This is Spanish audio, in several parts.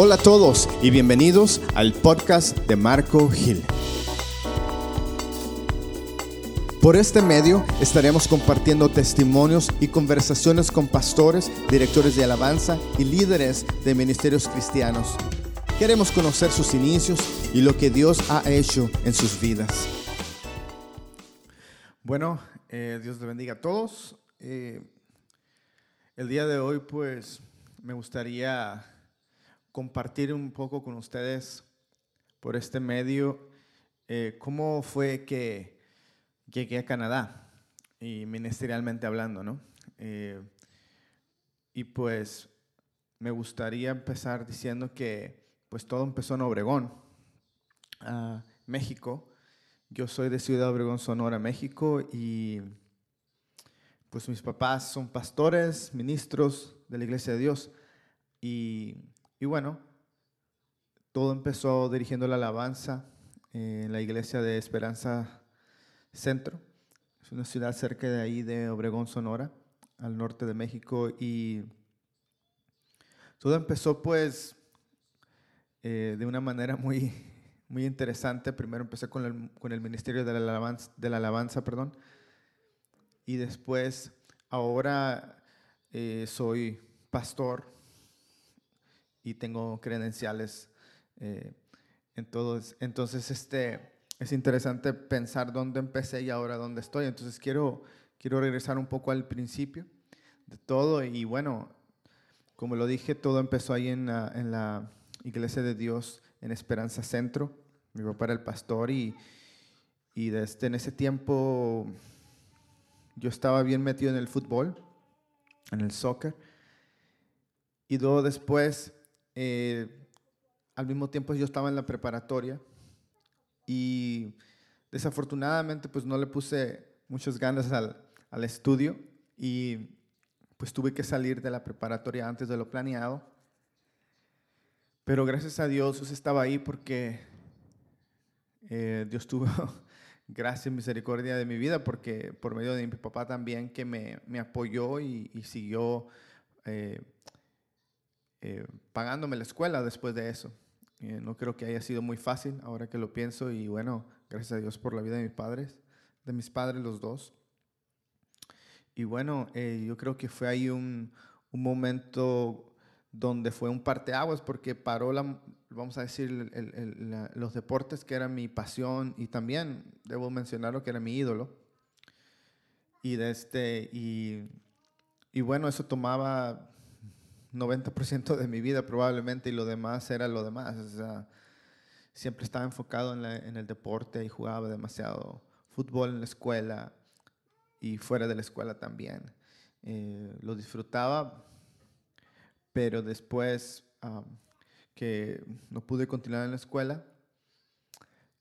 Hola a todos y bienvenidos al podcast de Marco Gil. Por este medio estaremos compartiendo testimonios y conversaciones con pastores, directores de alabanza y líderes de ministerios cristianos. Queremos conocer sus inicios y lo que Dios ha hecho en sus vidas. Bueno, eh, Dios le bendiga a todos. Eh, el día de hoy pues me gustaría compartir un poco con ustedes por este medio eh, cómo fue que llegué a Canadá y ministerialmente hablando, ¿no? Eh, y pues me gustaría empezar diciendo que pues todo empezó en Obregón, México. Yo soy de Ciudad Obregón, Sonora, México y pues mis papás son pastores, ministros de la Iglesia de Dios y y bueno, todo empezó dirigiendo la alabanza en la iglesia de Esperanza Centro. Es una ciudad cerca de ahí, de Obregón, Sonora, al norte de México. Y todo empezó pues eh, de una manera muy, muy interesante. Primero empecé con el, con el ministerio de la, alabanza, de la alabanza, perdón. Y después, ahora eh, soy pastor y tengo credenciales eh, en todos. Entonces, este, es interesante pensar dónde empecé y ahora dónde estoy. Entonces, quiero, quiero regresar un poco al principio de todo. Y bueno, como lo dije, todo empezó ahí en la, en la Iglesia de Dios en Esperanza Centro. Mi papá era el pastor y, y desde en ese tiempo yo estaba bien metido en el fútbol, en el soccer. Y luego después eh, al mismo tiempo yo estaba en la preparatoria y desafortunadamente pues no le puse muchas ganas al, al estudio y pues tuve que salir de la preparatoria antes de lo planeado. Pero gracias a Dios estaba ahí porque eh, Dios tuvo gracia y misericordia de mi vida porque por medio de mi papá también que me, me apoyó y, siguió eh, eh, pagándome la escuela después de eso. Eh, no creo que haya sido muy fácil ahora que lo pienso y bueno, gracias a Dios por la vida de mis padres, de mis padres los dos. Y bueno, eh, yo creo que fue ahí un, un, momento donde fue un parteaguas porque paró, la, vamos a decir, los deportes que era mi pasión y también debo mencionarlo que era mi ídolo. Y, de este, y, y bueno, eso tomaba 90% de mi vida probablemente y lo demás era lo demás. siempre estaba enfocado en, el deporte y jugaba demasiado fútbol en la escuela y fuera de la escuela también. Eh, lo disfrutaba, pero después que no pude continuar en la escuela,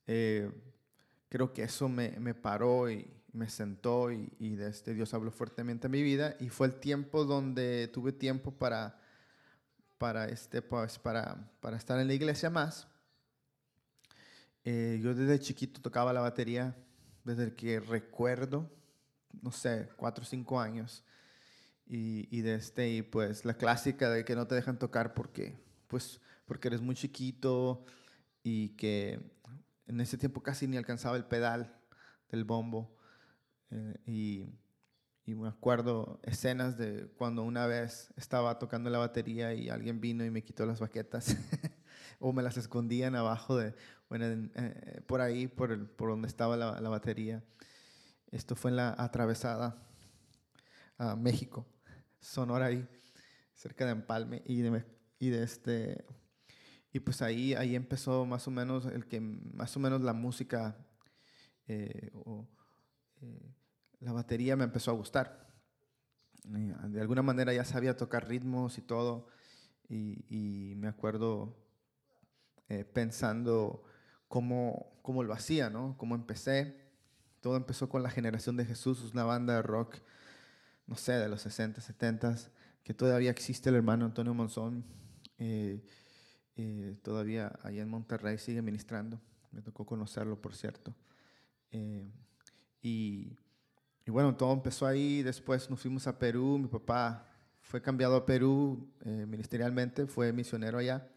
eh, creo que eso me, me, paró y me sentó y, y este Dios habló fuertemente a mi vida y fue el tiempo donde tuve tiempo para para, este, pues, para, para estar en la iglesia más. Eh, yo desde chiquito tocaba la batería, desde que recuerdo, no sé, cuatro o cinco años. Y, y, de este, y pues la clásica de que no te dejan tocar porque, pues, porque eres muy chiquito y que en ese tiempo casi ni alcanzaba el pedal del bombo. Eh, y y me acuerdo escenas de cuando una vez estaba tocando la batería y alguien vino y me quitó las baquetas o me las escondían abajo de, bueno, eh, por ahí, por, el, por donde estaba la, la, batería. Esto fue en la atravesada a México, Sonora ahí, cerca de Empalme y de, y de este y pues ahí ahí empezó más o menos el que más o menos la música eh, o, eh, la batería me empezó a gustar. De alguna manera ya sabía tocar ritmos y todo. Y, me acuerdo eh, pensando cómo, cómo, lo hacía, ¿no? Cómo empecé. Todo empezó con la generación de Jesús, una banda de rock, no sé, de los 60, 70, que todavía existe el hermano Antonio Monzón. Eh, eh, todavía allá en Monterrey sigue ministrando. Me tocó conocerlo, por cierto. y y bueno, todo empezó ahí, después nos fuimos a Perú, mi papá fue cambiado a Perú eh, ministerialmente, fue misionero allá,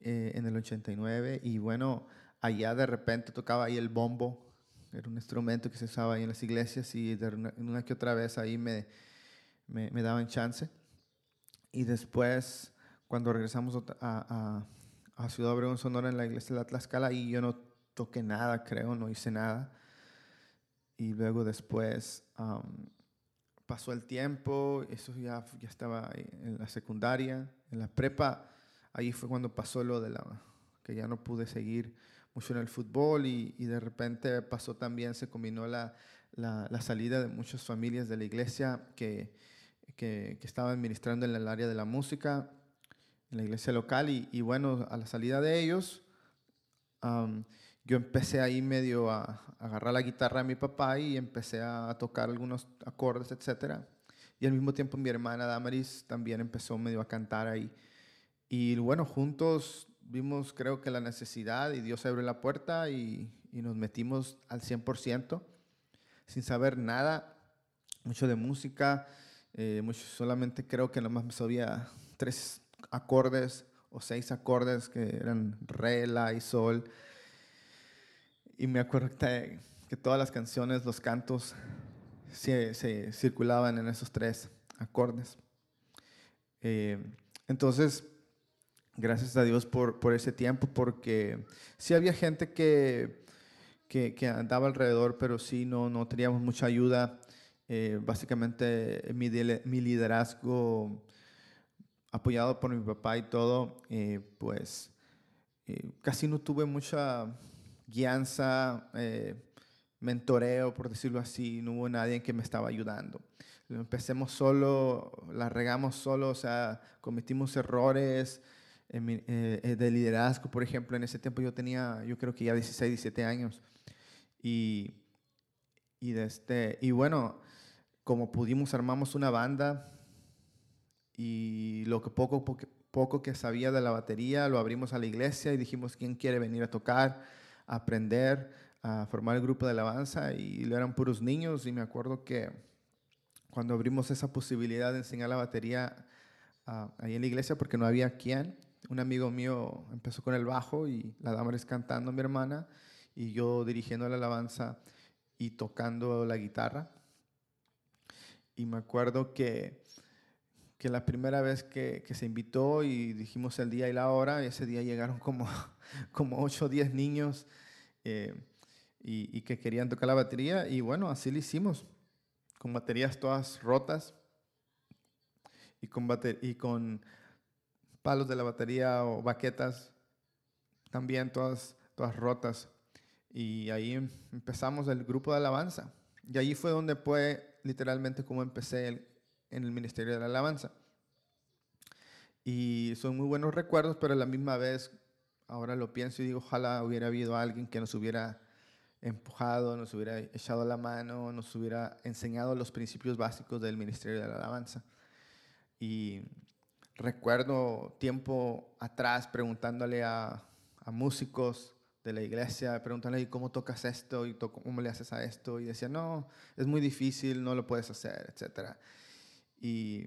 eh, en el 89 y bueno, allá de repente tocaba ahí el bombo, era un instrumento que se usaba ahí en las iglesias y de una, que otra vez ahí me, me, me, daban chance. Y después, cuando regresamos a, a, a Ciudad Obregón, Sonora, en la iglesia de la Tlaxcala, y yo no toqué nada, creo, no hice nada. Y luego después pasó el tiempo, eso ya, ya estaba en la secundaria, en la prepa, ahí fue cuando pasó lo de la, que ya no pude seguir mucho en el fútbol y, y de repente pasó también, se combinó la, la, la, salida de muchas familias de la iglesia que, que, que, estaban ministrando en el área de la música, en la iglesia local y, y bueno, a la salida de ellos, yo empecé ahí medio a, agarrar la guitarra de mi papá y empecé a tocar algunos acordes, etc. Y al mismo tiempo mi hermana Damaris también empezó medio a cantar ahí. Y bueno, juntos vimos creo que la necesidad y Dios abrió la puerta y, nos metimos al 100% sin saber nada, mucho de música, eh, mucho, solamente creo que nomás sabía tres acordes o seis acordes que eran re, la y sol y me acuerdo que, todas las canciones, los cantos, se, circulaban en esos tres acordes. Eh, entonces, gracias a Dios por, por, ese tiempo, porque sí había gente que, que, andaba alrededor, pero sí no, no teníamos mucha ayuda. Eh, básicamente mi, liderazgo, apoyado por mi papá y todo, eh, pues casi no tuve mucha guianza, eh, mentoreo, por decirlo así, no hubo nadie que me estaba ayudando. Empecemos solo, la regamos solo, o sea, cometimos errores eh, eh, de liderazgo, por ejemplo, en ese tiempo yo tenía, yo creo que ya 16, 17 años. Y, y, este, y bueno, como pudimos, armamos una banda y lo que poco, poco, poco que sabía de la batería lo abrimos a la iglesia y dijimos, ¿quién quiere venir a tocar? Aprender a formar el grupo de alabanza y eran puros niños y me acuerdo que cuando abrimos esa posibilidad de enseñar la batería uh, ahí en la iglesia porque no había quien, un amigo mío empezó con el bajo y la dama es cantando mi hermana y yo dirigiendo la alabanza y tocando la guitarra. Y me acuerdo que, que la primera vez que, que, se invitó y dijimos el día y la hora, ese día llegaron como, como 8 o 10 niños eh, y, que querían tocar la batería. Y bueno, así lo hicimos, con baterías todas rotas y con, y con palos de la batería o baquetas también todas, todas rotas. Y ahí empezamos el grupo de alabanza. Y ahí fue donde fue literalmente como empecé en el ministerio de la alabanza. Y son muy buenos recuerdos, pero a la misma vez ahora lo pienso y digo, ojalá hubiera habido alguien que nos hubiera empujado, nos hubiera echado la mano, nos hubiera enseñado los principios básicos del Ministerio de la Alabanza. Y recuerdo tiempo atrás preguntándole a, a músicos de la iglesia, preguntándole cómo tocas esto y cómo le haces a esto. Y decía, no, es muy difícil, no lo puedes hacer, etc. Y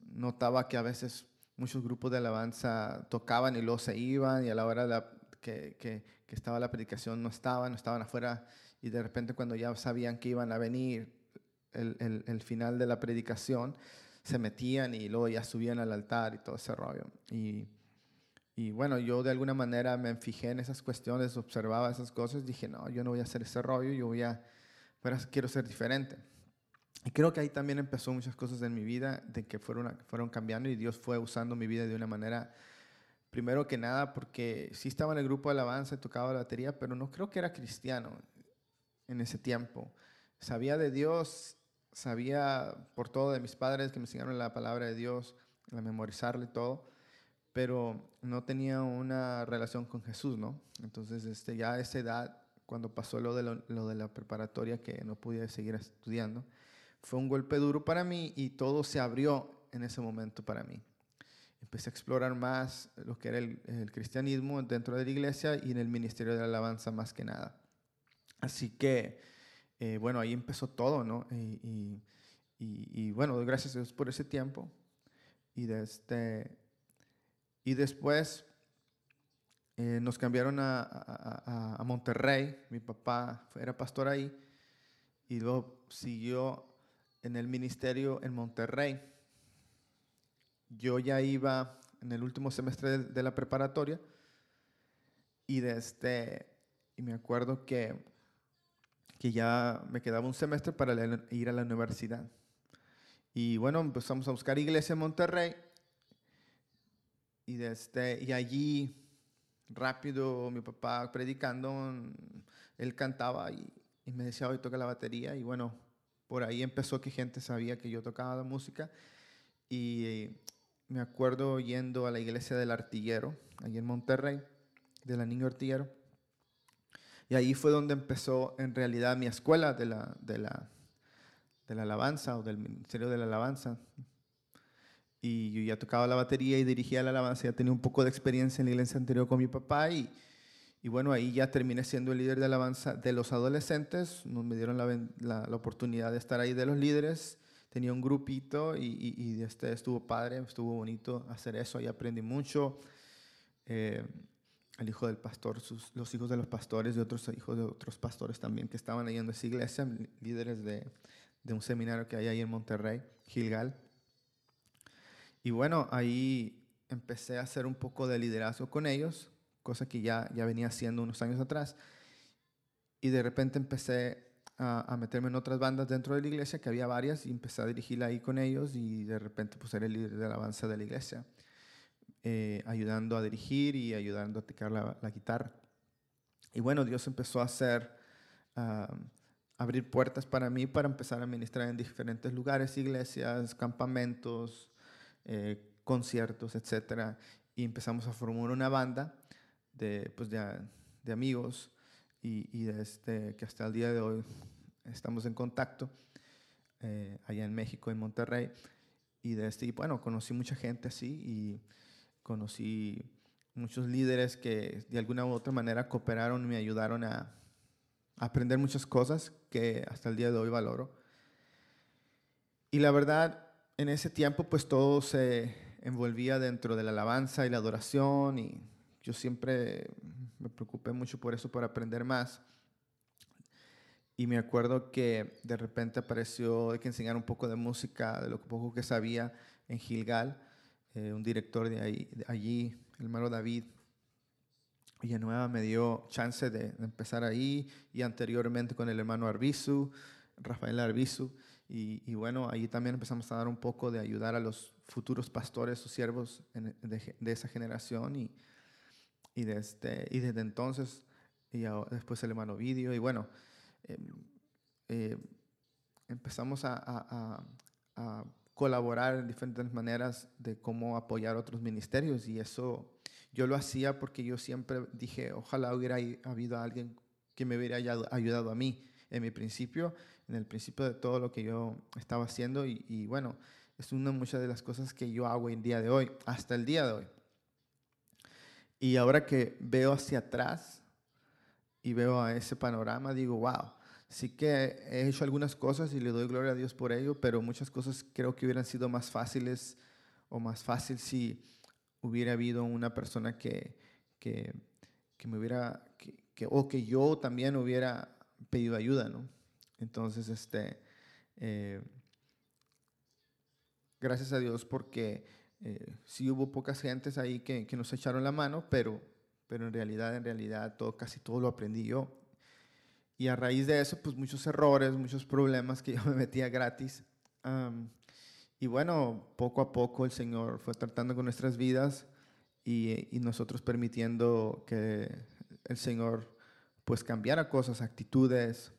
notaba que a veces muchos grupos de alabanza tocaban y luego se iban y a la hora que, que, que, estaba la predicación no estaban, no estaban afuera y de repente cuando ya sabían que iban a venir el, el, el, final de la predicación, se metían y luego ya subían al altar y todo ese rollo. Y, y bueno, yo de alguna manera me fijé en esas cuestiones, observaba esas cosas, dije, no, yo no voy a hacer ese rollo, yo voy a, pero quiero ser diferente. Y creo que ahí también empezó muchas cosas en mi vida de que fueron, fueron cambiando y Dios fue usando mi vida de una manera, primero que nada, porque sí estaba en el grupo de alabanza tocaba la batería, pero no creo que era cristiano en ese tiempo. Sabía de Dios, sabía por todo de mis padres que me enseñaron la palabra de Dios, a memorizarle todo, pero no tenía una relación con Jesús, ¿no? Entonces, este, ya a esa edad, cuando pasó lo de, lo, lo de la preparatoria, que no pude seguir estudiando, fue un golpe duro para mí y todo se abrió en ese momento para mí. Empecé a explorar más lo que era el, cristianismo dentro de la iglesia y en el ministerio de la alabanza más que nada. Así que, eh, bueno, ahí empezó todo, ¿no? Y, y, bueno, gracias a Dios por ese tiempo. Y, de este, y después, eh, nos cambiaron a, a, a, Monterrey, mi papá era pastor ahí, y luego siguió en el ministerio en Monterrey. Yo ya iba en el último semestre de, la preparatoria y, desde, este, y me acuerdo que, que ya me quedaba un semestre para ir a la universidad. Y bueno, empezamos a buscar iglesia en Monterrey y, desde, este, y allí rápido mi papá predicando, él cantaba y, me decía, hoy toca la batería y bueno, por ahí empezó que gente sabía que yo tocaba la música y me acuerdo yendo a la iglesia del artillero, allí en Monterrey, de la Niño Artillero. Y ahí fue donde empezó en realidad mi escuela de la, de la, de la alabanza o del ministerio de la alabanza y yo ya tocaba la batería y dirigía la alabanza, ya tenía un poco de experiencia en la iglesia anterior con mi papá y, y bueno, ahí ya terminé siendo el líder de alabanza de los adolescentes, me dieron la, la, oportunidad de estar ahí de los líderes, tenía un grupito y, y, este estuvo padre, estuvo bonito hacer eso, ahí aprendí mucho. Eh, el hijo del pastor, sus, los hijos de los pastores y otros hijos de otros pastores también que estaban ahí en esa iglesia, líderes de, de un seminario que hay ahí en Monterrey, Gilgal. Y bueno, ahí empecé a hacer un poco de liderazgo con ellos, cosa que ya, ya venía haciendo unos años atrás. Y de repente empecé a, meterme en otras bandas dentro de la iglesia, que había varias, y empecé a dirigir ahí con ellos y de repente pues era el líder de alabanza de la iglesia, eh, ayudando a dirigir y ayudando a tocar la, guitarra. Y bueno, Dios empezó a hacer, abrir puertas para mí para empezar a ministrar en diferentes lugares, iglesias, campamentos, eh, conciertos, etcétera, y empezamos a formar una banda de, pues de, de amigos y, y de este, que hasta el día de hoy estamos en contacto eh, allá en México, en Monterrey. Y de este, y bueno, conocí mucha gente así y conocí muchos líderes que de alguna u otra manera cooperaron y me ayudaron a, a aprender muchas cosas que hasta el día de hoy valoro. Y la verdad, en ese tiempo pues todo se envolvía dentro de la alabanza y la adoración y yo siempre me preocupé mucho por eso, por aprender más. Y me acuerdo que de repente apareció de que enseñar un poco de música, de lo poco que sabía en Gilgal, eh, un director de, ahí, de allí, el hermano David Villanueva, me dio chance de, de, empezar ahí y anteriormente con el hermano Arbizu, Rafael Arbizu. Y, bueno, ahí también empezamos a dar un poco de ayudar a los futuros pastores o siervos de, esa generación. Y, y, desde, este, y desde entonces, y después el hermano Vidio. Y bueno, em, eh, empezamos a, colaborar en diferentes maneras de cómo apoyar otros ministerios. Y eso yo lo hacía porque yo siempre dije, ojalá hubiera habido alguien que me hubiera ayudado a mí en mi principio en el principio de todo lo que yo estaba haciendo y, bueno, es una muchas de las cosas que yo hago en día de hoy, hasta el día de hoy. Y ahora que veo hacia atrás y veo a ese panorama, digo, wow, sí que he hecho algunas cosas y le doy gloria a Dios por ello, pero muchas cosas creo que hubieran sido más fáciles o más fácil si hubiera habido una persona que, que, que me hubiera, que, o que yo también hubiera pedido ayuda, ¿no? Entonces, este, eh, gracias a Dios porque eh, sí hubo pocas gentes ahí que, que, nos echaron la mano, pero, pero en realidad, en realidad, todo, casi todo lo aprendí yo. Y a raíz de eso, pues muchos errores, muchos problemas que yo me metía gratis. y bueno, poco a poco el Señor fue tratando con nuestras vidas y, y nosotros permitiendo que el Señor pues cambiara cosas, actitudes,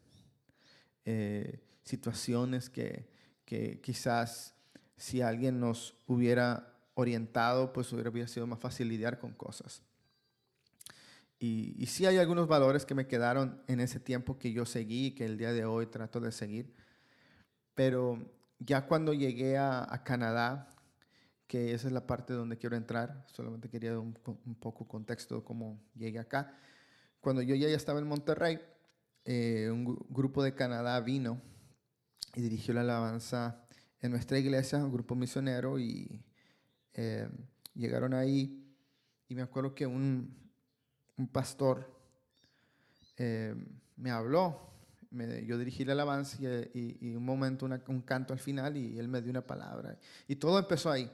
eh, situaciones que, que, quizás si alguien nos hubiera orientado, pues hubiera sido más fácil lidiar con cosas. Y, y sí hay algunos valores que me quedaron en ese tiempo que yo seguí, que el día de hoy trato de seguir, pero ya cuando llegué a, Canadá, que esa es la parte donde quiero entrar, solamente quería un, un poco contexto de cómo llegué acá. Cuando yo ya estaba en Monterrey, eh, un grupo de Canadá vino y dirigió la alabanza en nuestra iglesia, un grupo misionero, y eh, llegaron ahí y me acuerdo que un, un pastor eh, me habló, me, yo dirigí la alabanza y, y, un momento un canto al final y él me dio una palabra. Y todo empezó ahí.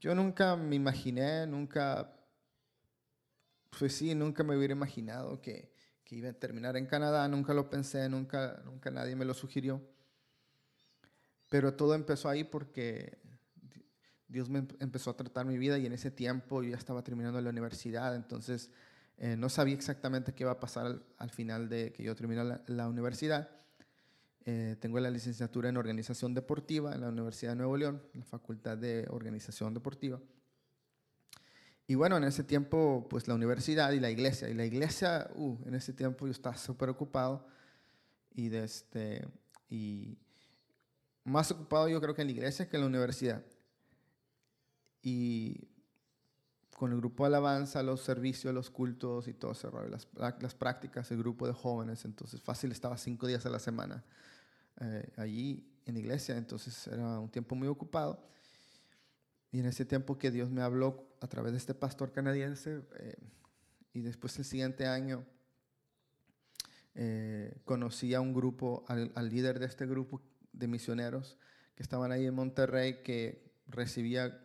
Yo nunca me imaginé, nunca, pues sí, nunca me hubiera imaginado que, que iba a terminar en Canadá, nunca lo pensé, nunca, nunca nadie me lo sugirió. Pero todo empezó ahí porque Dios me empezó a tratar mi vida y en ese tiempo yo ya estaba terminando la universidad, entonces eh, no sabía exactamente qué iba a pasar al, final de que yo terminé la, universidad. Eh, tengo la licenciatura en organización deportiva en la Universidad de Nuevo León, la Facultad de Organización Deportiva. Y bueno, en ese tiempo, pues la universidad y la iglesia. Y la iglesia, uh, en ese tiempo yo estaba súper ocupado. Y, de este, y más ocupado yo creo que en la iglesia que en la universidad. Y con el grupo alabanza, los servicios, los cultos y todo ese rollo, las, las prácticas, el grupo de jóvenes. Entonces, fácil estaba cinco días a la semana eh, allí en la iglesia. Entonces, era un tiempo muy ocupado. Y en ese tiempo que Dios me habló a través de este pastor canadiense, eh, y después el siguiente año eh, conocí a un grupo, al líder de este grupo de misioneros que estaban ahí en Monterrey, que recibía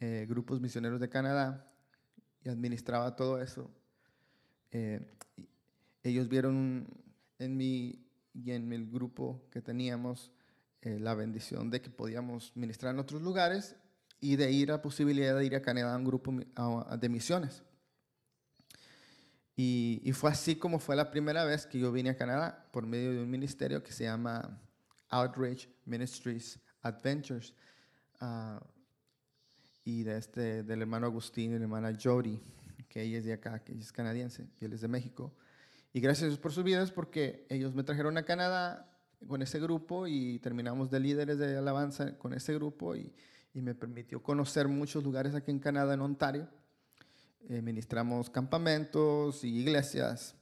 eh, grupos misioneros de Canadá y administraba todo eso. Eh, ellos vieron en mí y en el grupo que teníamos eh, la bendición de que podíamos ministrar en otros lugares y de ir a posibilidad de ir a Canadá a un grupo de misiones. Y, y, fue así como fue la primera vez que yo vine a Canadá por medio de un ministerio que se llama Outreach Ministries Adventures. Uh, y de este, del hermano Agustín y la hermana Jody, que ella es de acá, que ella es canadiense y él es de México. Y gracias por sus vidas porque ellos me trajeron a Canadá con ese grupo y terminamos de líderes de alabanza con ese grupo y, y me permitió conocer muchos lugares aquí en Canadá, en Ontario. Eh, ministramos campamentos y iglesias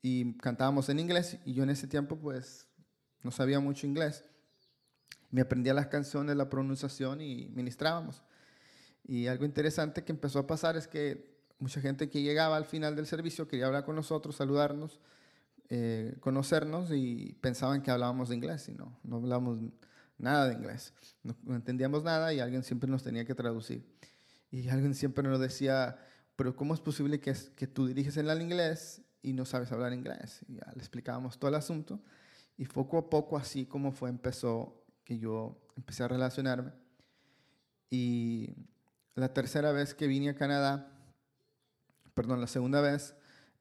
y cantábamos en inglés y yo en ese tiempo pues no sabía mucho inglés. Me aprendía las canciones, la pronunciación y ministrábamos. Y algo interesante que empezó a pasar es que mucha gente que llegaba al final del servicio quería hablar con nosotros, saludarnos, eh, conocernos y pensaban que hablábamos de inglés y no, no hablábamos nada de inglés. No, entendíamos nada y alguien siempre nos tenía que traducir. Y alguien siempre nos decía, pero ¿cómo es posible que, que tú diriges en el inglés y no sabes hablar inglés? Y ya le explicábamos todo el asunto. Y poco a poco, así como fue, empezó que yo empecé a relacionarme. Y la tercera vez que vine a Canadá, perdón, la segunda vez,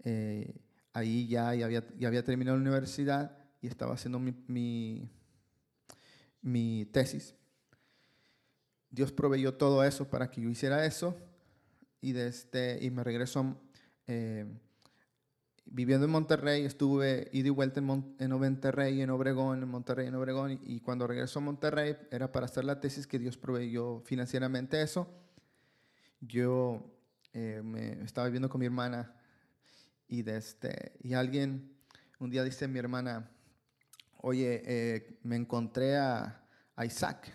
eh, ahí ya, ya, había, ya había terminado la universidad y estaba haciendo mi, mi, mi tesis. Dios proveyó todo eso para que yo hiciera eso y, este y me regresó eh, viviendo en Monterrey, estuve ida y vuelta en, en Monterrey, en Obregón, en Monterrey, en Obregón, y cuando regresó a Monterrey era para hacer la tesis que Dios proveyó financieramente eso yo eh, me estaba viviendo con mi hermana y, de este, y alguien, un día dice mi hermana, oye, eh, me encontré a, Isaac,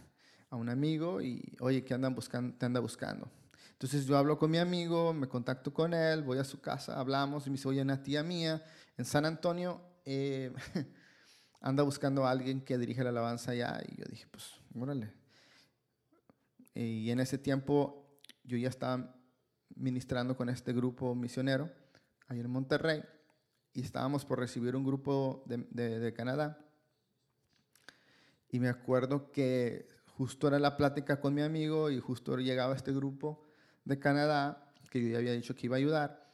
a un amigo, y oye, ¿qué andan buscando, te anda buscando? Entonces yo hablo con mi amigo, me contacto con él, voy a su casa, hablamos y me dice, oye, una tía mía en San Antonio eh, anda buscando a alguien que dirige la alabanza allá. Y yo dije, pues, órale. Y en ese tiempo yo ya estaba ministrando con este grupo misionero ahí en Monterrey y estábamos por recibir un grupo de, de, Canadá. Y me acuerdo que justo era la plática con mi amigo y justo llegaba este grupo de Canadá que yo ya había dicho que iba a ayudar,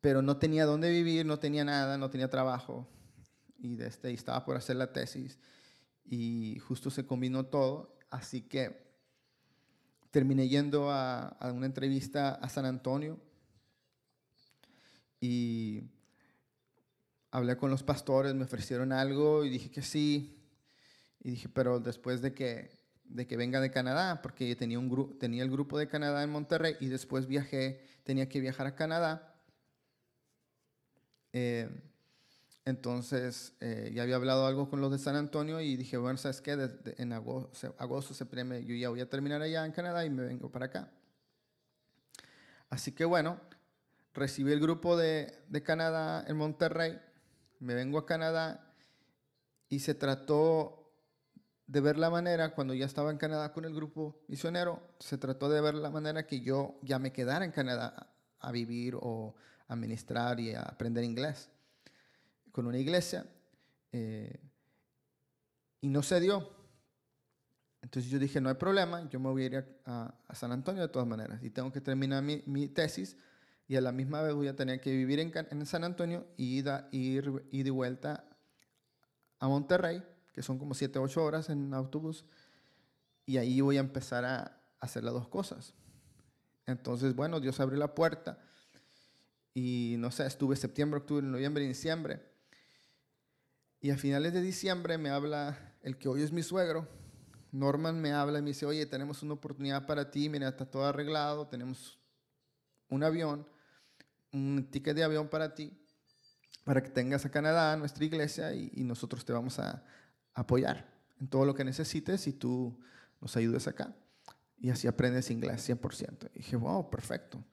pero no tenía dónde vivir, no tenía nada, no tenía trabajo y, de este, y estaba por hacer la tesis y justo se combinó todo, así que terminé yendo a, una entrevista a San Antonio y hablé con los pastores, me ofrecieron algo y dije que sí. Y dije, pero después de que, de que venga de Canadá, porque tenía, un tenía el grupo de Canadá en Monterrey y después viajé, tenía que viajar a Canadá. Eh, entonces, eh, ya había hablado algo con los de San Antonio y dije, bueno, ¿sabes qué? en agosto, agosto, septiembre, yo ya voy a terminar allá en Canadá y me vengo para acá. Así que bueno, recibí el grupo de, de Canadá en Monterrey, me vengo a Canadá y se trató de ver la manera, cuando ya estaba en Canadá con el grupo misionero, se trató de ver la manera que yo ya me quedara en Canadá a vivir o a ministrar y a aprender inglés con una iglesia. Eh, y no se dio. Entonces yo dije, no hay problema, yo me voy a ir a, San Antonio de todas maneras y tengo que terminar mi, tesis y a la misma vez voy a tener que vivir en, San Antonio y ir, ir, ir de vuelta a Monterrey, que son como 7, 8 horas en autobús, y ahí voy a empezar a hacer las dos cosas. Entonces, bueno, Dios abrió la puerta y no sé, estuve septiembre, octubre, noviembre y diciembre. Y a finales de diciembre me habla el que hoy es mi suegro, Norman me habla y me dice, oye, tenemos una oportunidad para ti, mira, está todo arreglado, tenemos un avión, un ticket de avión para ti, para que tengas a Canadá, nuestra iglesia, y, y nosotros te vamos a apoyar en todo lo que necesites y tú nos ayudes acá y así aprendes inglés 100%. Y dije, wow, perfecto.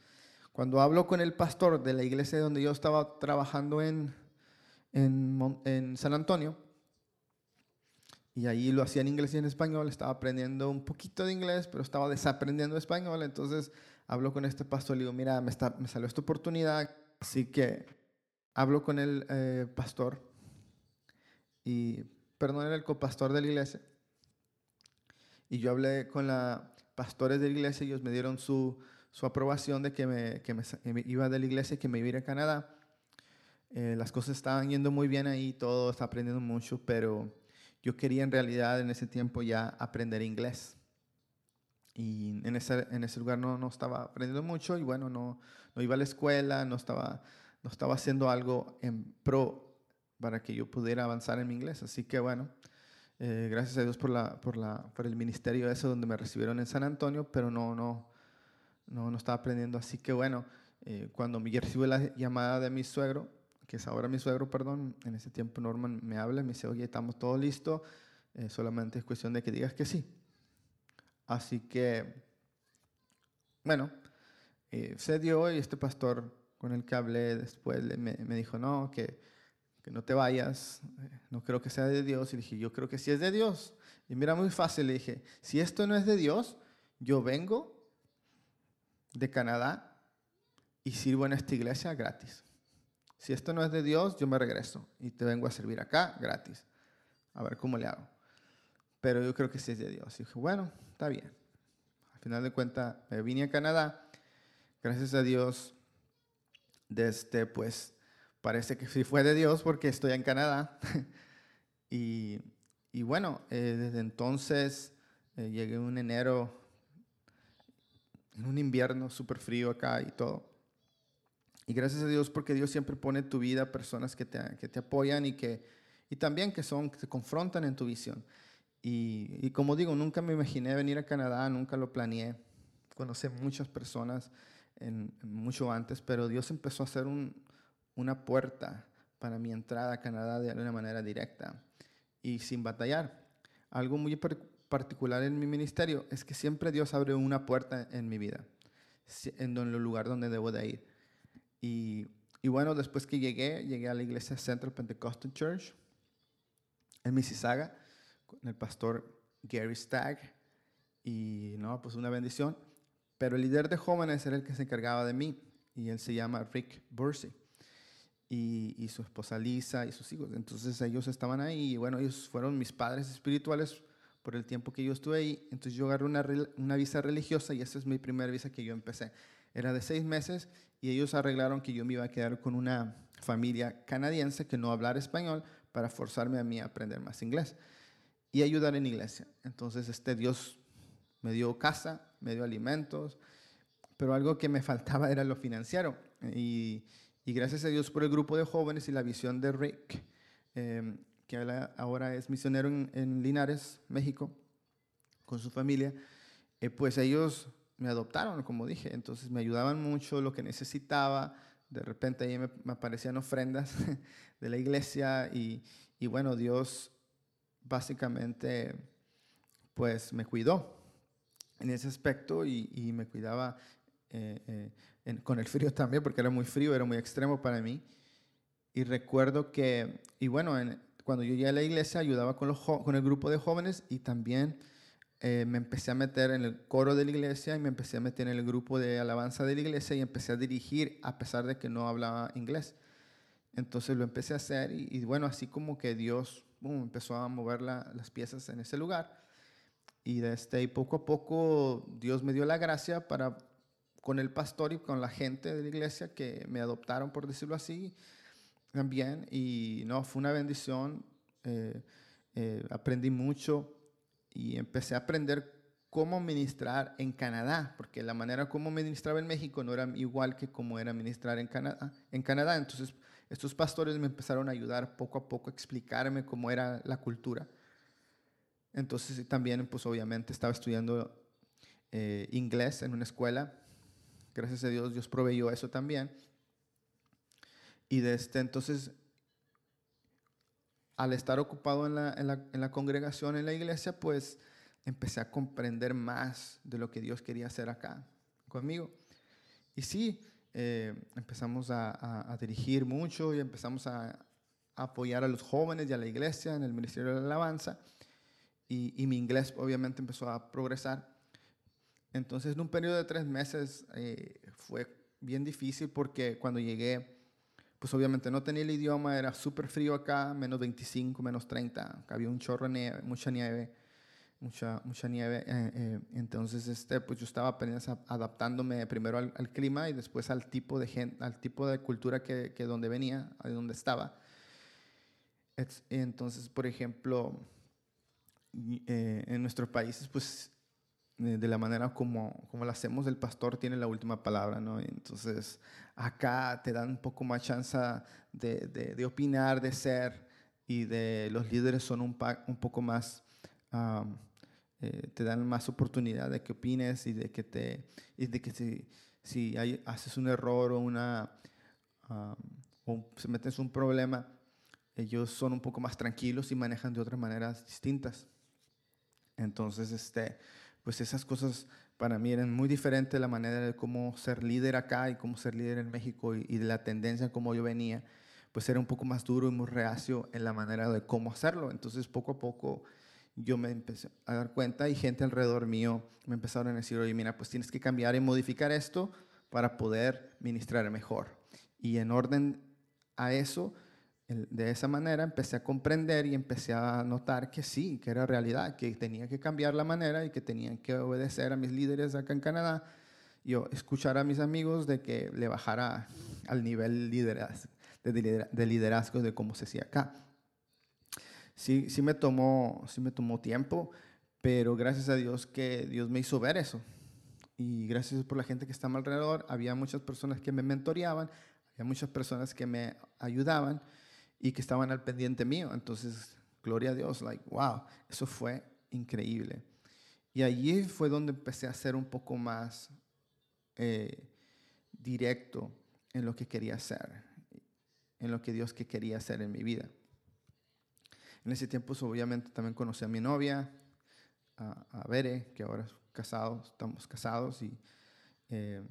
Cuando hablo con el pastor de la iglesia donde yo estaba trabajando en, en, San Antonio, y ahí lo hacía en inglés y en español, estaba aprendiendo un poquito de inglés, pero estaba desaprendiendo español, entonces hablo con este pastor y le digo, mira, me, está, me salió esta oportunidad, así que hablo con el eh, pastor y, perdón, era el copastor de la iglesia, y yo hablé con la pastores de la iglesia, ellos me dieron su, su aprobación de que me, que me, iba de la iglesia y que me iba a ir a Canadá. Eh, las cosas estaban yendo muy bien ahí, todo está aprendiendo mucho, pero yo quería en realidad en ese tiempo ya aprender inglés. Y en ese, en ese lugar no, no estaba aprendiendo mucho y bueno, no, no iba a la escuela, no estaba, no estaba haciendo algo en pro para que yo pudiera avanzar en mi inglés. Así que bueno, eh, gracias a Dios por, la, por, la, por el ministerio ese donde me recibieron en San Antonio, pero no, no, no, no estaba aprendiendo. Así que bueno, eh, cuando me recibo la llamada de mi suegro, que es ahora mi suegro, perdón, en ese tiempo Norman me habla me dice, oye, estamos todos listos, eh, solamente es cuestión de que digas que sí. Así que, bueno, se dio y este pastor con el que hablé después me, me dijo, no, que que no te vayas, eh, no creo que sea de Dios. Y dije, yo creo que sí es de Dios. Y mira, muy fácil, le dije, si esto no es de Dios, yo vengo de Canadá y sirvo en esta iglesia gratis. Si esto no es de Dios, yo me regreso y te vengo a servir acá gratis. A ver cómo le hago. Pero yo creo que sí es de Dios. Y dije, bueno, está bien. Al final de cuentas, me vine a Canadá. Gracias a Dios, desde este, pues parece que sí fue de Dios porque estoy en Canadá. y, y, bueno, eh, desde entonces eh, llegué un enero, en un invierno súper frío acá y todo. Y gracias a Dios porque Dios siempre pone en tu vida personas que te, que te apoyan y, que, y también que, son, que te confrontan en tu visión. Y, y, como digo, nunca me imaginé venir a Canadá, nunca lo planeé. Conocí muchas personas en, mucho antes, pero Dios empezó a hacer un, una puerta para mi entrada a Canadá de una manera directa y sin batallar. Algo muy particular en mi ministerio es que siempre Dios abre una puerta en mi vida, en el lugar donde debo de ir. Y, bueno, después que llegué, llegué a la iglesia Central Pentecostal Church en Mississauga con el pastor Gary Stagg y no, pues una bendición. Pero el líder de jóvenes era el que se encargaba de mí y él se llama Rick Bursey y, su esposa Lisa y sus hijos. Entonces ellos estaban ahí y bueno, ellos fueron mis padres espirituales por el tiempo que yo estuve ahí. Entonces yo agarré una, una visa religiosa y esa es mi primera visa que yo empecé. Era de seis meses y ellos arreglaron que yo me iba a quedar con una familia canadiense que no hablara español para forzarme a mí a aprender más inglés y ayudar en iglesia. Entonces este Dios me dio casa, me dio alimentos, pero algo que me faltaba era lo financiero. Y, y gracias a Dios por el grupo de jóvenes y la visión de Rick, em, que ahora es misionero en, Linares, México, con su familia, eh, pues ellos me adoptaron, como dije, entonces me ayudaban mucho lo que necesitaba. De repente ahí me, aparecían ofrendas de la iglesia y, y bueno, Dios básicamente pues me cuidó en ese aspecto y, y, me cuidaba eh, eh, con el frío también, porque era muy frío, era muy extremo para mí. Y recuerdo que, y bueno, cuando yo llegué a la iglesia ayudaba con, los, con el grupo de jóvenes y también eh, me empecé a meter en el coro de la iglesia y me empecé a meter en el grupo de alabanza de la iglesia y empecé a dirigir a pesar de que no hablaba inglés. Entonces lo empecé a hacer y, bueno, así como que Dios empezó a mover las piezas en ese lugar. Y desde este, y poco a poco Dios me dio la gracia para con el pastor y con la gente de la iglesia que me adoptaron, por decirlo así, también. Y no, fue una bendición. Eh, eh, aprendí mucho y empecé a aprender cómo ministrar en Canadá, porque la manera como ministraba en México no era igual que como era ministrar en Canadá. En Canadá. Entonces, estos pastores me empezaron a ayudar poco a poco a explicarme cómo era la cultura. Entonces, también, pues obviamente, estaba estudiando eh, inglés en una escuela Gracias a Dios, Dios proveyó eso también. Y desde este entonces, al estar ocupado en la, en, la, congregación, en la iglesia, pues empecé a comprender más de lo que Dios quería hacer acá conmigo. Y sí, eh, empezamos a, dirigir mucho y empezamos a, apoyar a los jóvenes y a la iglesia en el Ministerio de la Alabanza. Y, y mi inglés obviamente empezó a progresar. Entonces, en un periodo de tres meses eh, fue bien difícil porque cuando llegué, pues obviamente no tenía el idioma, era súper frío acá, menos 25, menos 30, había un chorro de nieve, mucha nieve, mucha, mucha nieve. Eh, eh, entonces, este, pues yo estaba apenas adaptándome primero al, clima y después al tipo de gente, al tipo de cultura que, que donde venía, de donde estaba. Entonces, por ejemplo, en nuestros países, pues de la manera como, como lo hacemos, el pastor tiene la última palabra, ¿no? Entonces, acá te dan un poco más chance de, de, opinar, de ser, y de los líderes son un, un poco más, eh, te dan más oportunidad de que opines y de que, te, y de que si, si hay, haces un error o, una, o se metes un problema, ellos son un poco más tranquilos y manejan de otras maneras distintas. Entonces, este pues esas cosas para mí eran muy diferentes la manera de cómo ser líder acá y cómo ser líder en México y, de la tendencia como yo venía, pues era un poco más duro y muy reacio en la manera de cómo hacerlo. Entonces poco a poco yo me empecé a dar cuenta y gente alrededor mío me empezaron a decir, oye, mira, pues tienes que cambiar y modificar esto para poder ministrar mejor. Y en orden a eso, de esa manera empecé a comprender y empecé a notar que sí, que era realidad, que tenía que cambiar la manera y que tenía que obedecer a mis líderes acá en Canadá. Yo escuchar a mis amigos de que le bajara al nivel de liderazgo de cómo se hacía acá. Sí, sí, me tomó, sí me tomó tiempo, pero gracias a Dios que Dios me hizo ver eso. Y gracias por la gente que está a mi alrededor. Había muchas personas que me mentoreaban, había muchas personas que me ayudaban y que estaban al pendiente mío. Entonces, gloria a Dios, like, wow, eso fue increíble. Y allí fue donde empecé a ser un poco más eh, directo en lo que quería hacer, en lo que Dios que quería hacer en mi vida. En ese tiempo, obviamente, también conocí a mi novia, a, a Bere, que ahora casados, estamos casados y eh,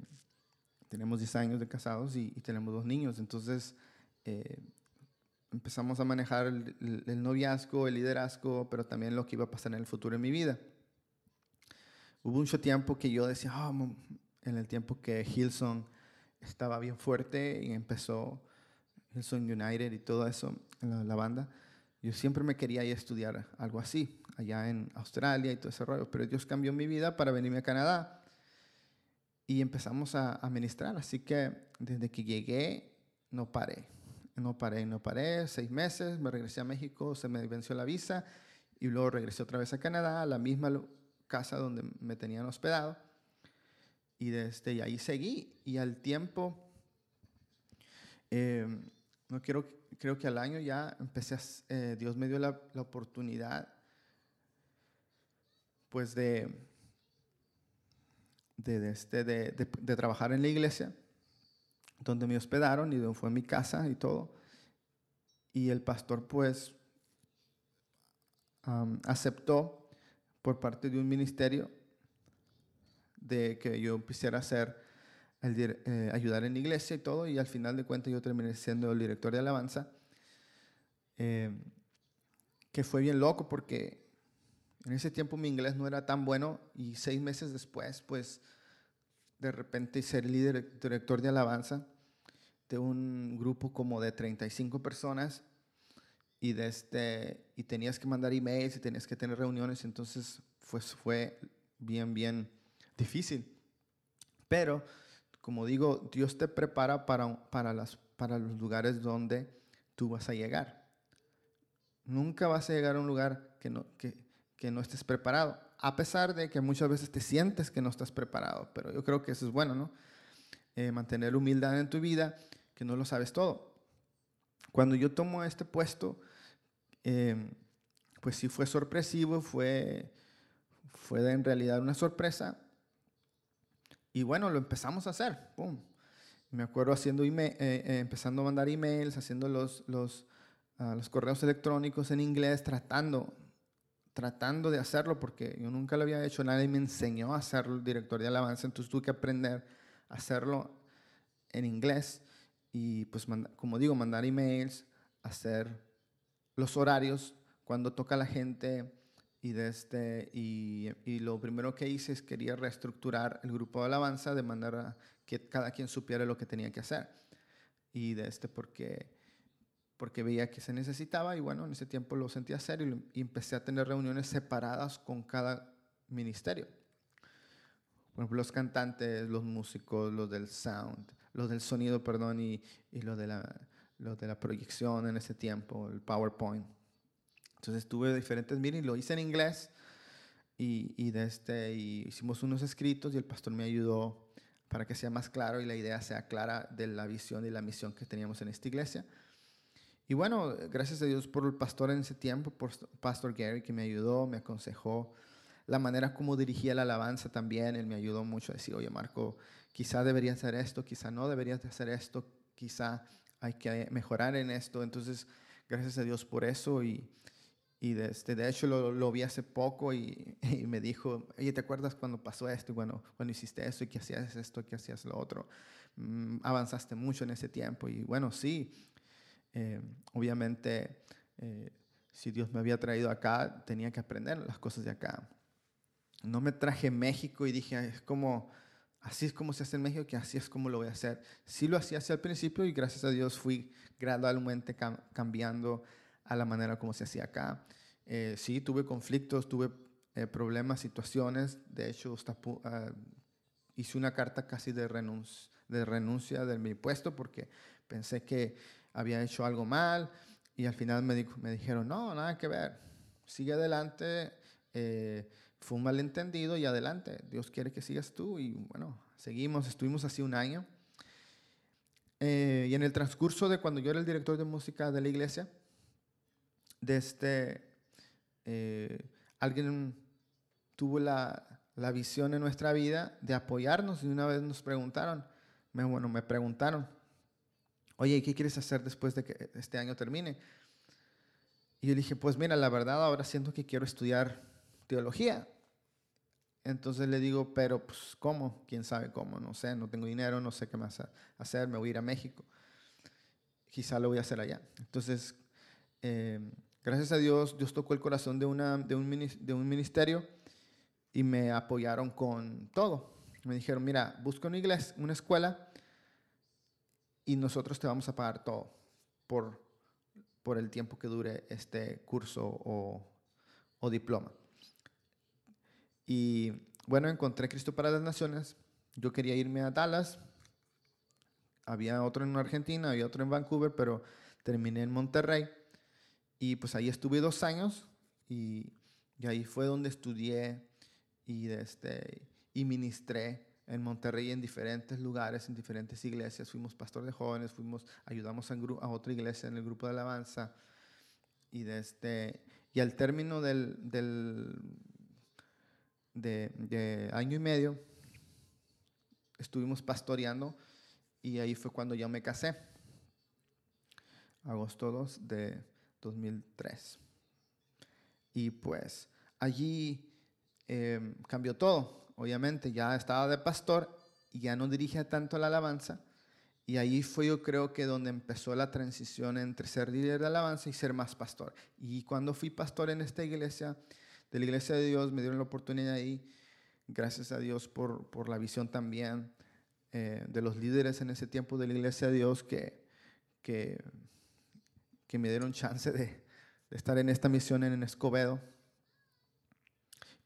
tenemos 10 años de casados y, tenemos dos niños. Entonces, eh, empezamos a manejar el, noviazgo, el liderazgo, pero también lo que iba a pasar en el futuro en mi vida. Hubo mucho tiempo que yo decía, ah, en el tiempo que Hilson estaba bien fuerte y empezó Hilson United y todo eso, la, la banda, yo siempre me quería ir a estudiar algo así, allá en Australia y todo ese rollo, pero Dios cambió mi vida para venirme a Canadá y empezamos a, a ministrar, así que desde que llegué no paré no paré, no paré, seis meses, me regresé a México, se me venció la visa y luego regresé otra vez a Canadá, a la misma casa donde me tenían hospedado. Y desde ahí seguí y al tiempo, em, no quiero, creo que al año ya empecé, eh, Dios me dio la, la oportunidad pues de, de, este, de, de, de trabajar en la iglesia donde me hospedaron y donde fue mi casa y todo. Y el pastor pues aceptó por parte de un ministerio de que yo quisiera ser eh, ayudar en la iglesia y todo, y al final de cuentas yo terminé siendo el director de alabanza, eh, que fue bien loco porque en ese tiempo mi inglés no era tan bueno y seis meses después, pues de repente ser líder, director de alabanza de un grupo como de 35 personas y, de este, y tenías que mandar emails y tenías que tener reuniones, entonces pues fue bien, bien difícil. Pero como digo, Dios te prepara para, para, las, para los lugares donde tú vas a llegar. Nunca vas a llegar a un lugar que no, que, que no estés preparado, a pesar de que muchas veces te sientes que no estás preparado, pero yo creo que eso es bueno, ¿no? Eh, mantener humildad en tu vida, que no lo sabes todo. Cuando yo tomo este puesto, em, pues sí fue sorpresivo, fue, fue en realidad una sorpresa, y bueno, lo empezamos a hacer. Me acuerdo haciendo eh, eh, empezando a mandar emails, haciendo los, los, ah, los correos electrónicos en inglés, tratando, tratando de hacerlo, porque yo nunca lo había hecho, nadie me enseñó a hacerlo, el director de alabanza, entonces tuve que aprender a hacerlo en inglés y pues, como digo, mandar emails, hacer los horarios, cuando toca la gente, y, de este, y, lo primero que hice es quería reestructurar el grupo de alabanza de manera que cada quien supiera lo que tenía que hacer. Y de este porque, porque veía que se necesitaba y bueno, en ese tiempo lo sentí hacer y, y empecé a tener reuniones separadas con cada ministerio. Por ejemplo, los cantantes, los músicos, los del sound, los del sonido, perdón, y, y los, de la, los de la proyección en ese tiempo, el PowerPoint. Entonces tuve diferentes meetings, lo hice en inglés y, y, de este, y hicimos unos escritos y el pastor me ayudó para que sea más claro y la idea sea clara de la visión y la misión que teníamos en esta iglesia. Y bueno, gracias a Dios por el pastor en ese tiempo, por Pastor Gary que me ayudó, me aconsejó la manera como dirigía la alabanza también, él me ayudó mucho a decir, oye Marco, quizá deberías hacer esto, quizá no deberías hacer esto, quizá hay que mejorar en esto. Entonces, gracias a Dios por eso y, y de, este, de hecho lo, lo, vi hace poco y, me dijo, oye, ¿te acuerdas cuando pasó esto? Y bueno, cuando hiciste esto y que hacías esto que hacías lo otro. Mm, avanzaste mucho en ese tiempo. Y bueno, sí, eh, obviamente, eh, si Dios me había traído acá, tenía que aprender las cosas de acá. No me traje México y dije, es como, así es como se hace en México, que así es como lo voy a hacer. Sí lo hacía hacia el principio y gracias a Dios fui gradualmente cam cambiando a la manera como se hacía acá. Eh, sí, tuve conflictos, tuve problemas, situaciones. De hecho, uh, hice una carta casi de, de renuncia de mi puesto porque pensé que había hecho algo mal y al final me, dijeron, no, nada que ver, sigue adelante, eh, fue un malentendido y adelante, Dios quiere que sigas tú y bueno, seguimos, estuvimos así un año. Eh, y en el transcurso de cuando yo era el director de música de la iglesia, de este, eh, alguien tuvo la, la, visión en nuestra vida de apoyarnos y una vez nos preguntaron, me, bueno, me preguntaron, oye, ¿qué quieres hacer después de que este año termine? Y yo dije, pues mira, la verdad ahora siento que quiero estudiar teología. Entonces le digo, pero pues ¿cómo? ¿Quién sabe cómo? No sé, no tengo dinero, no sé qué más hacer, me voy a ir a México. Quizá lo voy a hacer allá. Entonces, eh, Gracias a Dios, Dios tocó el corazón de, una, de, un, de un ministerio y me apoyaron con todo. Me dijeron, mira, busca una iglesia, una escuela y nosotros te vamos a pagar todo por, por el tiempo que dure este curso o, o diploma. Y bueno, encontré Cristo para las Naciones. Yo quería irme a Dallas. Había otro en Argentina, había otro en Vancouver, pero terminé en Monterrey. Y pues ahí estuve dos años y, y ahí fue donde estudié y, este, y ministré en Monterrey en diferentes lugares, en diferentes iglesias. Fuimos pastor de jóvenes, fuimos, ayudamos a, otra iglesia en el grupo de alabanza. Y, de este, y al término del, del de, año y medio, estuvimos pastoreando y ahí fue cuando yo me casé. Agosto 2 de 2003. Y pues allí em, cambió todo. Obviamente ya estaba de pastor y ya no dirigía tanto la alabanza. Y ahí fue yo creo que donde empezó la transición entre ser líder de alabanza y ser más pastor. Y cuando fui pastor en esta iglesia, de la iglesia de Dios, me dieron la oportunidad ahí, gracias a Dios por, por la visión también eh, de los líderes en ese tiempo de la iglesia de Dios que, que, me dieron chance de estar en esta misión en Escobedo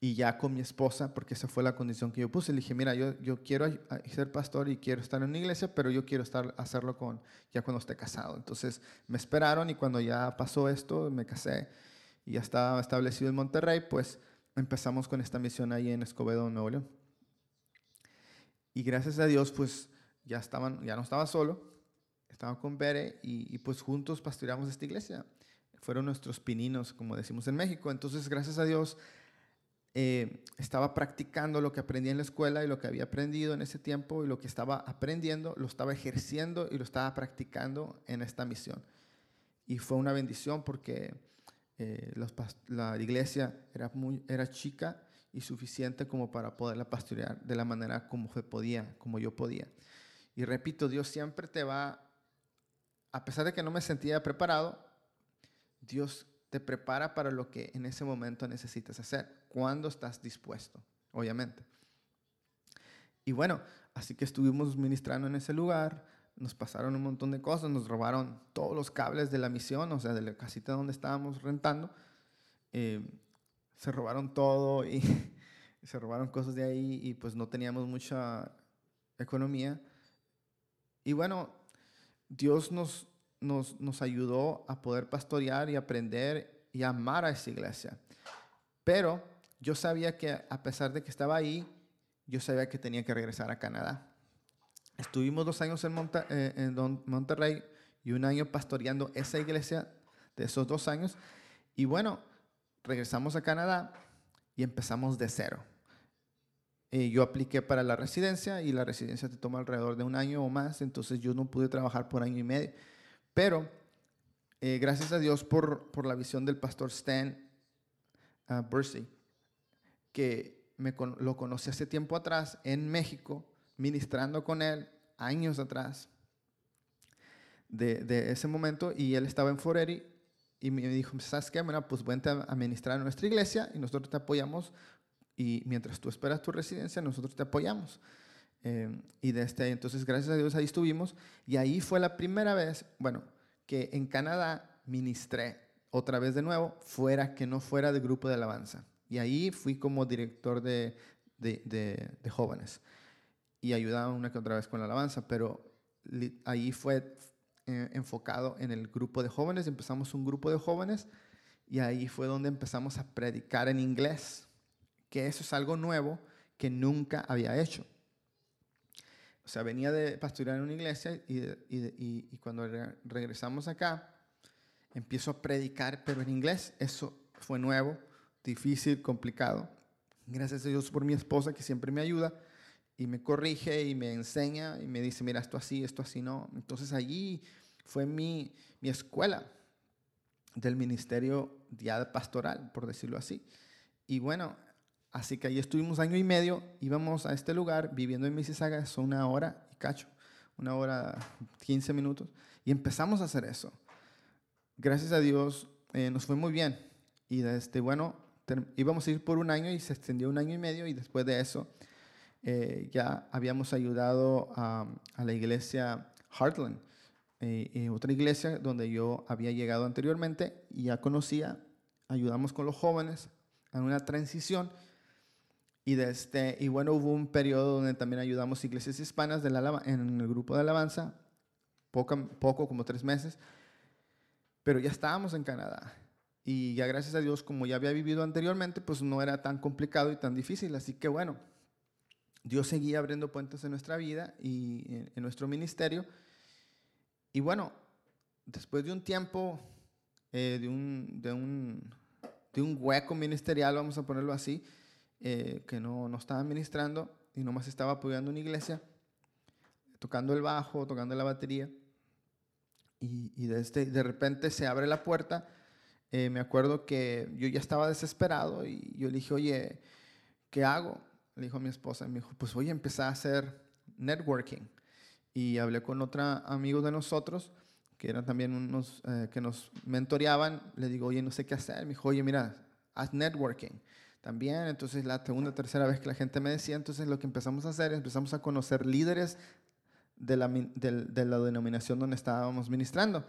y ya con mi esposa, porque esa fue la condición que yo puse. Le dije, mira, yo, yo quiero ser pastor y quiero estar en una iglesia, pero yo quiero estar, hacerlo con, ya cuando esté casado. Entonces me esperaron y cuando ya pasó esto, me casé y ya estaba establecido en Monterrey, pues empezamos con esta misión ahí en Escobedo, Nuevo León. Y gracias a Dios, pues ya, estaban, ya no estaba solo, estaba con Bere y, y pues juntos pastoreamos esta iglesia. Fueron nuestros pininos, como decimos en México. Entonces, gracias a Dios, eh, estaba practicando lo que aprendí en la escuela y lo que había aprendido en ese tiempo y lo que estaba aprendiendo, lo estaba ejerciendo y lo estaba practicando en esta misión. Y fue una bendición porque eh, la iglesia era, era chica y suficiente como para poderla pastorear de la manera como se podía, como yo podía. Y repito, Dios siempre te va, a pesar de que no me sentía preparado, Dios te prepara para lo que en ese momento necesitas hacer, cuando estás dispuesto, obviamente. Y bueno, así que estuvimos ministrando en ese lugar, nos pasaron un montón de cosas, nos robaron todos los cables de la misión, o sea, de la casita donde estábamos rentando, eh, se robaron todo y se robaron cosas de ahí y pues no teníamos mucha economía. Y bueno, Dios nos, nos, ayudó a poder pastorear y aprender y amar a esa iglesia. Pero yo sabía que a pesar de que estaba ahí, yo sabía que tenía que regresar a Canadá. Estuvimos dos años en, eh, Monterrey y un año pastoreando esa iglesia de esos dos años. Y bueno, regresamos a Canadá y empezamos de cero. Eh, yo apliqué para la residencia y la residencia te toma alrededor de un año o más, entonces yo no pude trabajar por año y medio. Pero eh, gracias a Dios por, por, la visión del pastor Stan uh, que me, lo conocí hace tiempo atrás en México, ministrando con él años atrás de, de ese momento, y él estaba en Foreri y me dijo, ¿sabes qué? Bueno, pues vente a ministrar a nuestra iglesia y nosotros te apoyamos y mientras tú esperas tu residencia, nosotros te apoyamos. Em, y desde este, entonces, gracias a Dios, ahí estuvimos. Y ahí fue la primera vez, bueno, que en Canadá ministré otra vez de nuevo, fuera que no fuera de grupo de alabanza. Y ahí fui como director de, de, de, jóvenes. Y ayudaba una que otra vez con la alabanza, pero ahí fue eh, enfocado en el grupo de jóvenes. Empezamos un grupo de jóvenes y ahí fue donde empezamos a predicar en inglés, que eso es algo nuevo que nunca había hecho. O sea, venía de pastorear en una iglesia y, y, cuando regresamos acá, empiezo a predicar, pero en inglés. Eso fue nuevo, difícil, complicado. Gracias a Dios por mi esposa que siempre me ayuda y me corrige y me enseña y me dice, mira, esto así, esto así no. Entonces allí fue mi, mi escuela del ministerio ya pastoral, por decirlo así. Y bueno, Así que ahí estuvimos año y medio, íbamos a este lugar, viviendo en Mississauga, es una hora y cacho, una hora, 15 minutos, y empezamos a hacer eso. Gracias a Dios eh, nos fue muy bien. Y desde, bueno, íbamos a ir por un año y se extendió un año y medio, y después de eso eh, ya habíamos ayudado a, la iglesia Heartland, eh, otra iglesia donde yo había llegado anteriormente y ya conocía, ayudamos con los jóvenes en una transición y, este, y bueno, hubo un periodo donde también ayudamos iglesias hispanas de la, en el grupo de alabanza, poco, poco, como tres meses, pero ya estábamos en Canadá. Y ya gracias a Dios, como ya había vivido anteriormente, pues no era tan complicado y tan difícil. Así que bueno, Dios seguía abriendo puentes en nuestra vida y en, nuestro ministerio. Y bueno, después de un tiempo, eh, de, un, de, un, de un hueco ministerial, vamos a ponerlo así, eh, que no, no estaba ministrando y nomás estaba apoyando una iglesia, tocando el bajo, tocando la batería. Y, de, este, de repente se abre la puerta. Eh, me acuerdo que yo ya estaba desesperado y yo le dije, oye, ¿qué hago? Le dijo a mi esposa, me dijo, pues voy a empezar a hacer networking. Y hablé con otro amigo de nosotros, que eran también unos eh, que nos mentoreaban. Le digo, oye, no sé qué hacer. Me dijo, oye, mira, haz networking también. Entonces, la segunda, tercera vez que la gente me decía, entonces lo que empezamos a hacer, empezamos a conocer líderes de la, de, la denominación donde estábamos ministrando.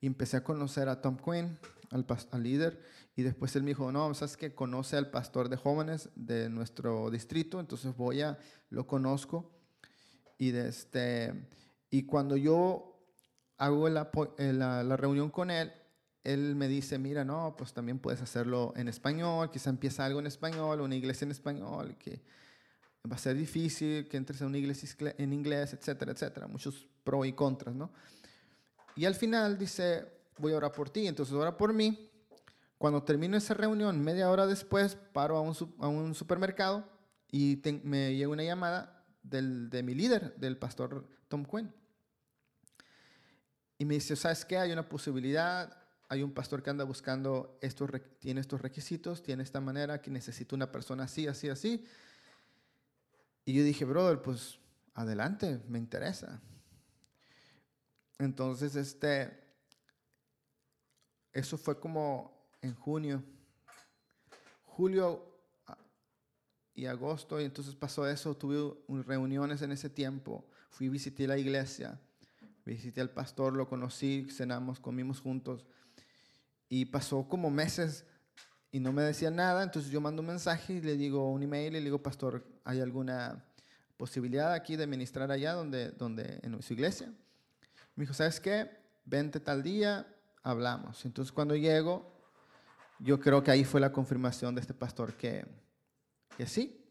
Y empecé a conocer a Tom Quinn, al, al líder, y después él me dijo, no, sabes que conoce al pastor de jóvenes de nuestro distrito, entonces voy a, lo conozco. Y, de este, y cuando yo hago la, la, la reunión con él, él me dice, mira, no, pues también puedes hacerlo en español, quizá empieza algo en español, una iglesia en español, que va a ser difícil que entres a una iglesia en inglés, etcétera, etcétera. Muchos pros y contras, ¿no? Y al final dice, voy a orar por ti, entonces ora por mí. Cuando termino esa reunión, media hora después, paro a un, supermercado y me llega una llamada de mi líder, del pastor Tom Quinn. Y me dice, ¿sabes qué? Hay una posibilidad, hay un pastor que anda buscando, estos, tiene estos requisitos, tiene esta manera, que necesita una persona así, así, así. Y yo dije, brother, pues adelante, me interesa. Entonces, este, eso fue como en junio, julio y agosto, y entonces pasó eso, tuve reuniones en ese tiempo, fui visité la iglesia, visité al pastor, lo conocí, cenamos, comimos juntos, y pasó como meses y no me decía nada, entonces yo mando un mensaje y le digo un email y le digo, pastor, ¿hay alguna posibilidad aquí de ministrar allá donde, donde, en su iglesia? Me dijo, ¿sabes qué? Vente tal día, hablamos. Entonces cuando llego, yo creo que ahí fue la confirmación de este pastor que, que sí,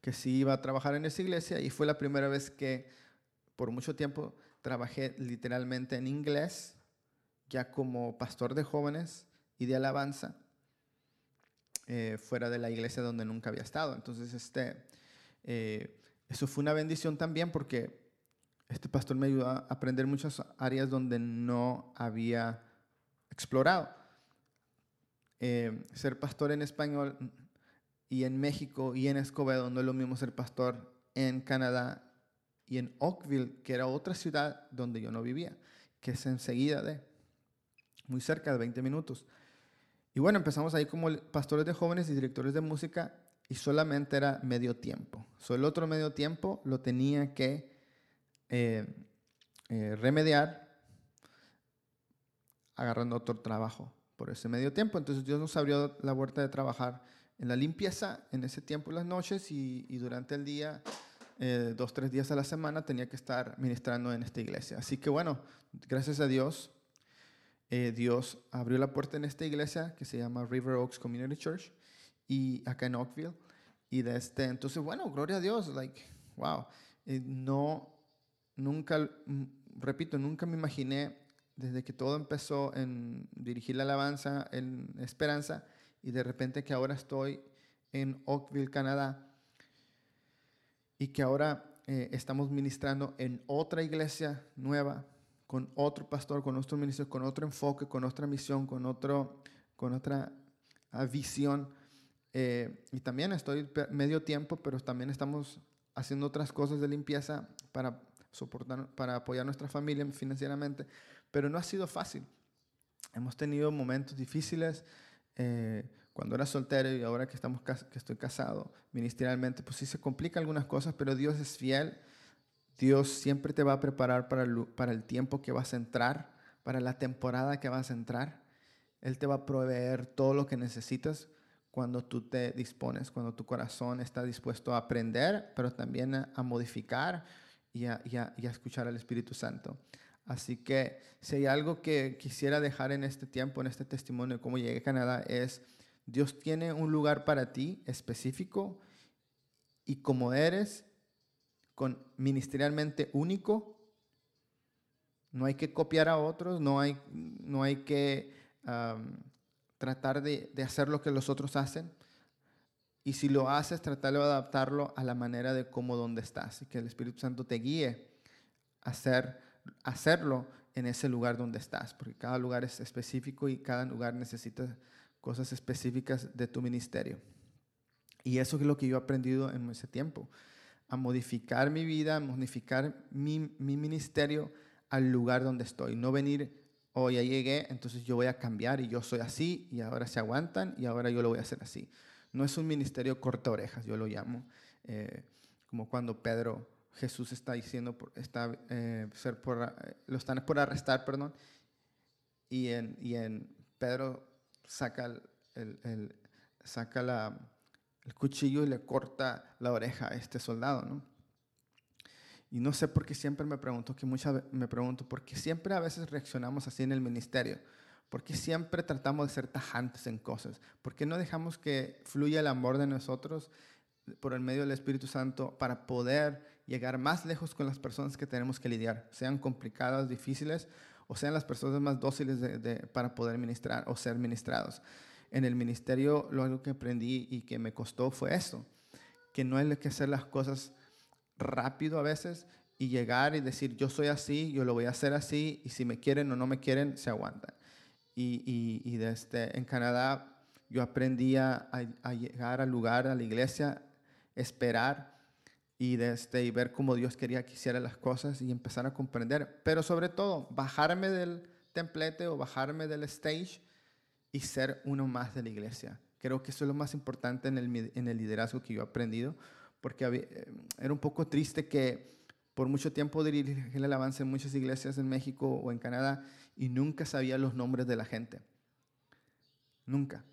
que sí iba a trabajar en esa iglesia y fue la primera vez que por mucho tiempo trabajé literalmente en inglés, ya como pastor de jóvenes y de alabanza, eh, fuera de la iglesia donde nunca había estado. Entonces, este, eh, eso fue una bendición también porque este pastor me ayudó a aprender muchas áreas donde no había explorado. Eh, ser pastor en español y en México y en Escobedo no es lo mismo ser pastor en Canadá y en Oakville, que era otra ciudad donde yo no vivía, que es enseguida de, muy cerca de 20 minutos. Y bueno, empezamos ahí como pastores de jóvenes y directores de música y solamente era medio tiempo. So, el otro medio tiempo lo tenía que eh, eh, remediar agarrando otro trabajo por ese medio tiempo. Entonces Dios nos abrió la puerta de trabajar en la limpieza en ese tiempo, las noches y, durante el día, eh, dos, tres días a la semana, tenía que estar ministrando en esta iglesia. Así que bueno, gracias a Dios, Dios abrió la puerta en esta iglesia que se llama River Oaks Community Church y acá en Oakville. Y desde este, entonces, bueno, gloria a Dios, like, wow. no, nunca, mm, repito, nunca me imaginé desde que todo empezó en dirigir la alabanza en Esperanza y de repente que ahora estoy en Oakville, Canadá y que ahora eh, estamos ministrando en otra iglesia nueva, con otro pastor, con otro ministro, con otro enfoque, con otra misión, con, otro, con otra ah, visión. Eh, y también estoy medio tiempo, pero también estamos haciendo otras cosas de limpieza para soportar, para apoyar a nuestra familia financieramente, pero no ha sido fácil. Hemos tenido momentos difíciles. Eh, cuando era soltero y ahora que, estamos, que estoy casado, ministerialmente, pues sí se complican algunas cosas, pero Dios es fiel. Dios siempre te va a preparar para el, tiempo que vas a entrar, para la temporada que vas a entrar. Él te va a proveer todo lo que necesitas cuando tú te dispones, cuando tu corazón está dispuesto a aprender, pero también a, modificar y a, escuchar al Espíritu Santo. Así que si hay algo que quisiera dejar en este tiempo, en este testimonio de cómo llegué a Canadá, es Dios tiene un lugar para ti específico y como eres, con ministerialmente único, no hay que copiar a otros, no hay, no hay que tratar de, hacer lo que los otros hacen. Y si lo haces, tratar de adaptarlo a la manera de cómo, donde estás. Y que el Espíritu Santo te guíe a hacer, hacerlo en ese lugar donde estás. Porque cada lugar es específico y cada lugar necesita cosas específicas de tu ministerio. Y eso es lo que yo he aprendido en ese tiempo. A modificar mi vida, a modificar mi, mi ministerio al lugar donde estoy. No venir, oh, ya llegué, entonces yo voy a cambiar y yo soy así y ahora se aguantan y ahora yo lo voy a hacer así. No es un ministerio corta orejas, yo lo llamo. Eh, como cuando Pedro, Jesús está diciendo, está, eh, ser por, eh, lo están por arrestar, perdón, y en, y en Pedro saca, el, el, saca la, el cuchillo y le corta la oreja a este soldado, ¿no? Y no sé por qué siempre me pregunto, que muchas me pregunto, ¿por qué siempre a veces reaccionamos así en el ministerio? ¿Por qué siempre tratamos de ser tajantes en cosas? ¿Por qué no dejamos que fluya el amor de nosotros por el medio del Espíritu Santo para poder llegar más lejos con las personas que tenemos que lidiar, sean complicadas, difíciles, o sean las personas más dóciles para poder ministrar o ser ministrados? En el ministerio lo algo que aprendí y que me costó fue eso, que no hay que hacer las cosas rápido a veces y llegar y decir yo soy así, yo lo voy a hacer así y si me quieren o no me quieren, se aguantan. Y, y, desde, este, en Canadá yo aprendí a, llegar al lugar, a la iglesia, esperar y, desde, este, y ver cómo Dios quería que hiciera las cosas y empezar a comprender. Pero sobre todo, bajarme del templete o bajarme del stage y ser uno más de la iglesia. Creo que eso es lo más importante en el, en el liderazgo que yo he aprendido, porque eh, era un poco triste que por mucho tiempo dirigí el avance en muchas iglesias en México o en Canadá y nunca sabía los nombres de la gente. Nunca.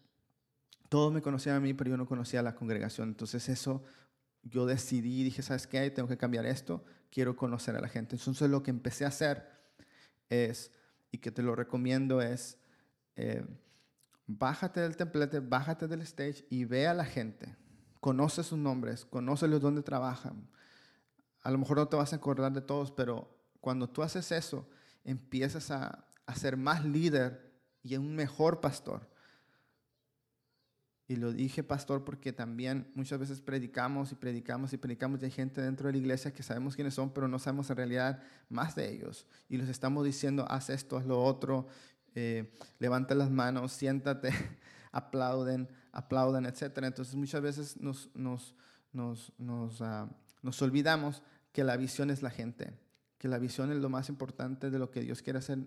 Todos me conocían a mí, pero yo no conocía a la congregación. Entonces eso yo decidí, dije, ¿sabes qué? Tengo que cambiar esto, quiero conocer a la gente. Entonces lo que empecé a hacer es, y que te lo recomiendo es, eh, bájate del templete, bájate del stage y ve a la gente. Conoce sus nombres, conócelos dónde trabajan. A lo mejor no te vas a acordar de todos, pero cuando tú haces eso, empiezas a, a ser más líder y un mejor pastor. Y lo dije pastor porque también muchas veces predicamos y predicamos y predicamos y gente dentro de la iglesia que sabemos quiénes son, pero no sabemos en realidad más de ellos. Y les estamos diciendo, haz esto, haz lo otro, eh, levanta las manos, siéntate, aplauden, aplauden, etc. Entonces muchas veces nos, nos, nos, nos, ah, nos olvidamos que la visión es la gente, que la visión es lo más importante de lo que Dios quiere hacer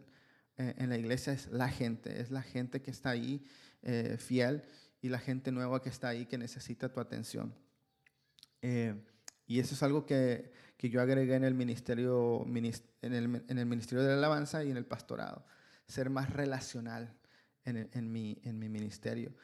eh, en la iglesia, es la gente, es la gente que está ahí eh, fiel y la gente nueva que está ahí que necesita tu atención. Y eso es algo que, que, yo agregué en el, ministerio, en, el, en el Ministerio de la Alabanza y en el pastorado. Ser más relacional en, en, mi, en mi ministerio.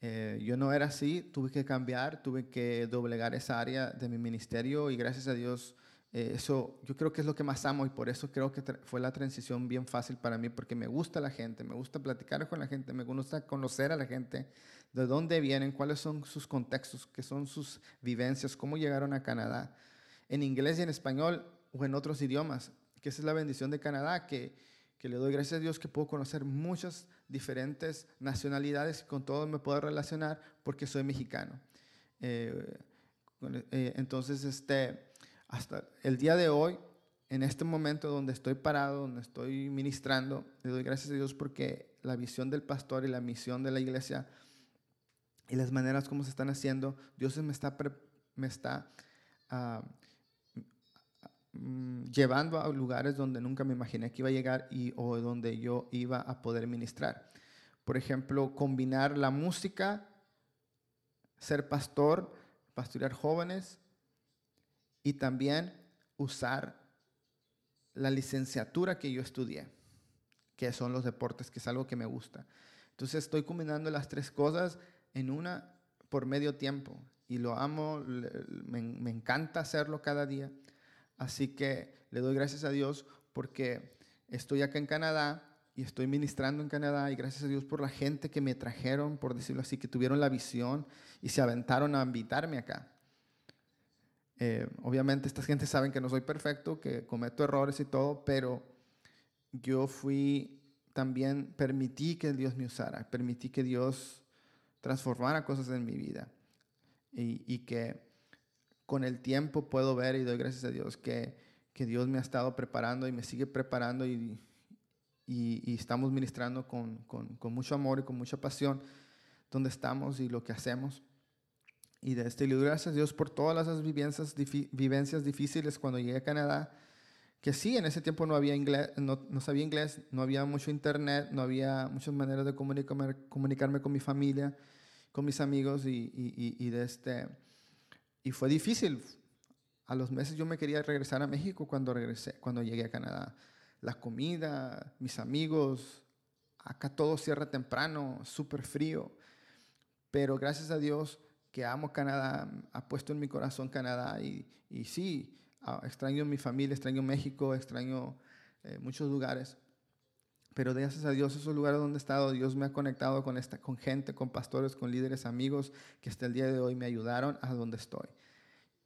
Eh, yo no era así, tuve que cambiar, tuve que doblegar esa área de mi ministerio y gracias a Dios eh, eso yo creo que es lo que más amo y por eso creo que fue la transición bien fácil para mí porque me gusta la gente, me gusta platicar con la gente, me gusta conocer a la gente, de dónde vienen, cuáles son sus contextos, qué son sus vivencias, cómo llegaron a Canadá, en inglés y en español o en otros idiomas, que esa es la bendición de Canadá, que, que le doy gracias a Dios que puedo conocer muchas diferentes nacionalidades y con todos me puedo relacionar porque soy mexicano. Eh, eh, entonces, este, hasta el día de hoy, en este momento donde estoy parado, donde estoy ministrando, le doy gracias a Dios porque la visión del pastor y la misión de la iglesia y las maneras como se están haciendo, Dios me está, me está uh, llevando a lugares donde nunca me imaginé que iba a llegar y o donde yo iba a poder ministrar. Por ejemplo, combinar la música, ser pastor, pastorear jóvenes y también usar la licenciatura que yo estudié, que son los deportes, que es algo que me gusta. Entonces estoy combinando las tres cosas en una por medio tiempo y lo amo, me encanta hacerlo cada día. Así que le doy gracias a Dios porque estoy acá en Canadá y estoy ministrando en Canadá y gracias a Dios por la gente que me trajeron, por decirlo así, que tuvieron la visión y se aventaron a invitarme acá. Eh, obviamente esta gente saben que no soy perfecto, que cometo errores y todo, pero yo fui también, permití que Dios me usara, permití que Dios transformara cosas en mi vida y que con el tiempo puedo ver y doy gracias a Dios que, que Dios me ha estado preparando y me sigue preparando y, y, y estamos ministrando con, con, mucho amor y con mucha pasión donde estamos y lo que hacemos. Y de este, le gracias a Dios por todas las vivencias, vivencias difíciles cuando llegué a Canadá. Que sí, en ese tiempo no había inglés, no, no, sabía inglés, no había mucho internet, no había muchas maneras de comunicarme, comunicarme con mi familia, con mis amigos y, y, y, de este, y fue difícil. A los meses yo me quería regresar a México cuando regresé, cuando llegué a Canadá. La comida, mis amigos, acá todo cierra temprano, súper frío. Pero gracias a Dios que amo Canadá, ha puesto en mi corazón Canadá y, y sí, ah, extraño mi familia, extraño México, extraño eh, muchos lugares. Pero gracias a Dios, esos lugares donde he estado, Dios me ha conectado con, esta, con gente, con pastores, con líderes, amigos, que hasta el día de hoy me ayudaron a donde estoy.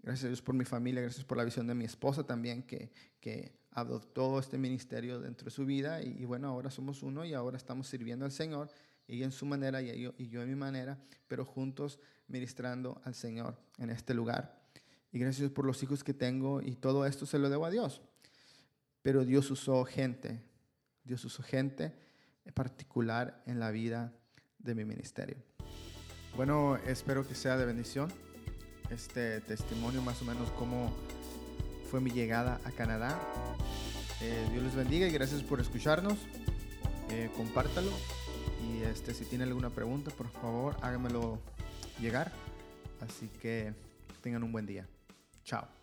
Gracias a Dios por mi familia, gracias por la visión de mi esposa también, que, que adoptó este ministerio dentro de su vida. Y, bueno, ahora somos uno y ahora estamos sirviendo al Señor, y en su manera y yo, y yo en mi manera, pero juntos ministrando al Señor en este lugar. Y gracias por los hijos que tengo y todo esto se lo debo a Dios. Pero Dios usó gente Dios usó gente en particular en la vida de mi ministerio. Bueno, espero que sea de bendición este testimonio más o menos cómo fue mi llegada a Canadá. Eh, Dios les bendiga y gracias por escucharnos. Eh, compártalo y este, si tiene alguna pregunta, por favor, hágamelo llegar. Así que tengan un buen día. Chao.